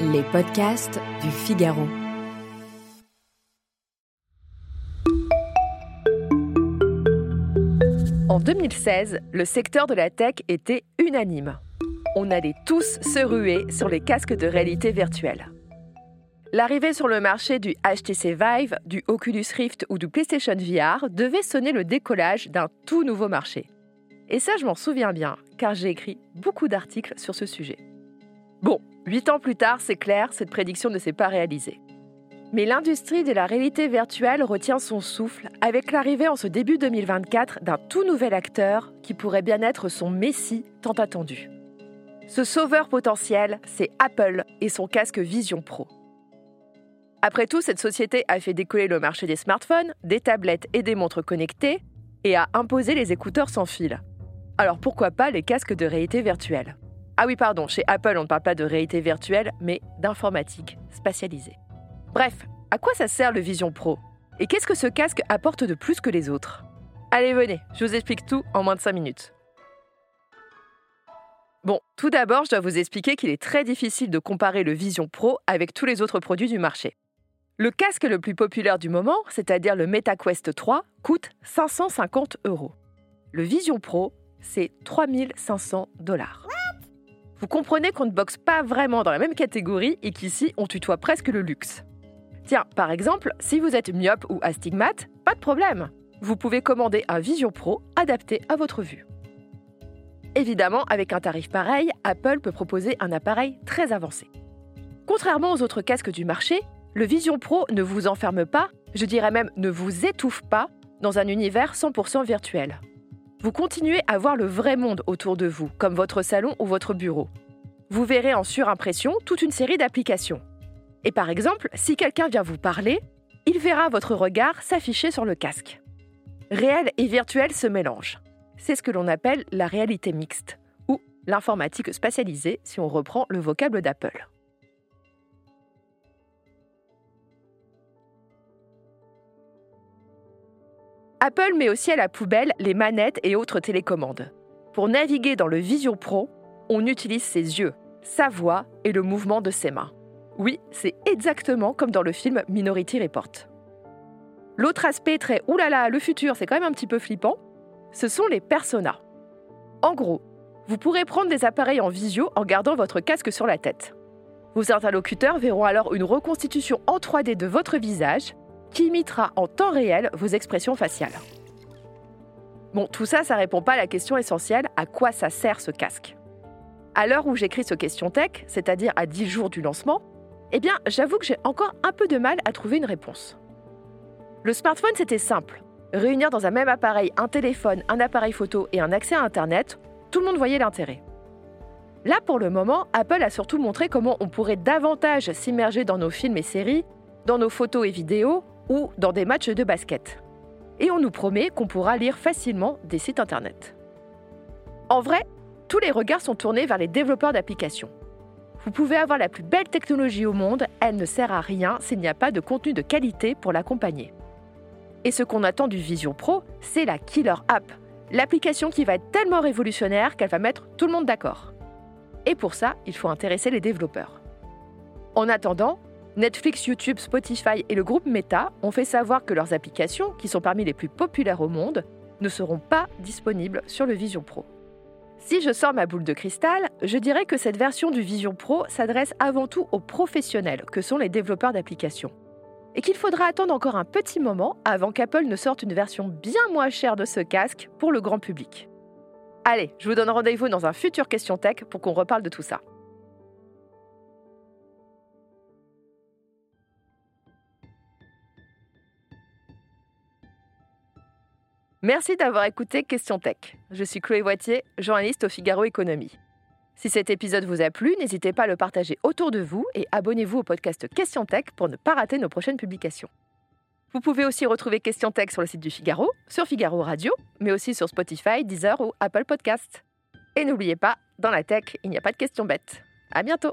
Les podcasts du Figaro. En 2016, le secteur de la tech était unanime. On allait tous se ruer sur les casques de réalité virtuelle. L'arrivée sur le marché du HTC Vive, du Oculus Rift ou du PlayStation VR devait sonner le décollage d'un tout nouveau marché. Et ça, je m'en souviens bien, car j'ai écrit beaucoup d'articles sur ce sujet. Bon, huit ans plus tard, c'est clair, cette prédiction ne s'est pas réalisée. Mais l'industrie de la réalité virtuelle retient son souffle avec l'arrivée en ce début 2024 d'un tout nouvel acteur qui pourrait bien être son messie tant attendu. Ce sauveur potentiel, c'est Apple et son casque Vision Pro. Après tout, cette société a fait décoller le marché des smartphones, des tablettes et des montres connectées et a imposé les écouteurs sans fil. Alors pourquoi pas les casques de réalité virtuelle? Ah oui, pardon, chez Apple, on ne parle pas de réalité virtuelle, mais d'informatique spatialisée. Bref, à quoi ça sert le Vision Pro? Et qu'est-ce que ce casque apporte de plus que les autres? Allez, venez, je vous explique tout en moins de 5 minutes. Bon, tout d'abord, je dois vous expliquer qu'il est très difficile de comparer le Vision Pro avec tous les autres produits du marché. Le casque le plus populaire du moment, c'est-à-dire le MetaQuest 3, coûte 550 euros. Le Vision Pro, c'est 3500 dollars. Vous comprenez qu'on ne boxe pas vraiment dans la même catégorie et qu'ici, on tutoie presque le luxe. Tiens, par exemple, si vous êtes myope ou astigmate, pas de problème. Vous pouvez commander un Vision Pro adapté à votre vue. Évidemment, avec un tarif pareil, Apple peut proposer un appareil très avancé. Contrairement aux autres casques du marché, le Vision Pro ne vous enferme pas, je dirais même ne vous étouffe pas, dans un univers 100% virtuel. Vous continuez à voir le vrai monde autour de vous, comme votre salon ou votre bureau. Vous verrez en surimpression toute une série d'applications. Et par exemple, si quelqu'un vient vous parler, il verra votre regard s'afficher sur le casque. Réel et virtuel se mélangent. C'est ce que l'on appelle la réalité mixte, ou l'informatique spatialisée si on reprend le vocable d'Apple. Apple met aussi à la poubelle les manettes et autres télécommandes. Pour naviguer dans le Vision Pro, on utilise ses yeux, sa voix et le mouvement de ses mains. Oui, c'est exactement comme dans le film Minority Report. L'autre aspect très oulala, le futur, c'est quand même un petit peu flippant, ce sont les personas. En gros, vous pourrez prendre des appareils en visio en gardant votre casque sur la tête. Vos interlocuteurs verront alors une reconstitution en 3D de votre visage qui imitera en temps réel vos expressions faciales. Bon, tout ça, ça répond pas à la question essentielle à quoi ça sert ce casque? À l'heure où j'écris ce question tech, c'est-à-dire à 10 jours du lancement, eh bien, j'avoue que j'ai encore un peu de mal à trouver une réponse. Le smartphone, c'était simple. Réunir dans un même appareil un téléphone, un appareil photo et un accès à Internet, tout le monde voyait l'intérêt. Là, pour le moment, Apple a surtout montré comment on pourrait davantage s'immerger dans nos films et séries, dans nos photos et vidéos ou dans des matchs de basket. Et on nous promet qu'on pourra lire facilement des sites Internet. En vrai, tous les regards sont tournés vers les développeurs d'applications. Vous pouvez avoir la plus belle technologie au monde, elle ne sert à rien s'il n'y a pas de contenu de qualité pour l'accompagner. Et ce qu'on attend du Vision Pro, c'est la Killer App, l'application qui va être tellement révolutionnaire qu'elle va mettre tout le monde d'accord. Et pour ça, il faut intéresser les développeurs. En attendant, Netflix, YouTube, Spotify et le groupe Meta ont fait savoir que leurs applications, qui sont parmi les plus populaires au monde, ne seront pas disponibles sur le Vision Pro. Si je sors ma boule de cristal, je dirais que cette version du Vision Pro s'adresse avant tout aux professionnels que sont les développeurs d'applications. Et qu'il faudra attendre encore un petit moment avant qu'Apple ne sorte une version bien moins chère de ce casque pour le grand public. Allez, je vous donne rendez-vous dans un futur Question Tech pour qu'on reparle de tout ça. Merci d'avoir écouté Question Tech. Je suis Chloé Voitier, journaliste au Figaro Économie. Si cet épisode vous a plu, n'hésitez pas à le partager autour de vous et abonnez-vous au podcast Question Tech pour ne pas rater nos prochaines publications. Vous pouvez aussi retrouver Question Tech sur le site du Figaro, sur Figaro Radio, mais aussi sur Spotify, Deezer ou Apple Podcasts. Et n'oubliez pas, dans la tech, il n'y a pas de questions bêtes. À bientôt!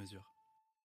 mesure.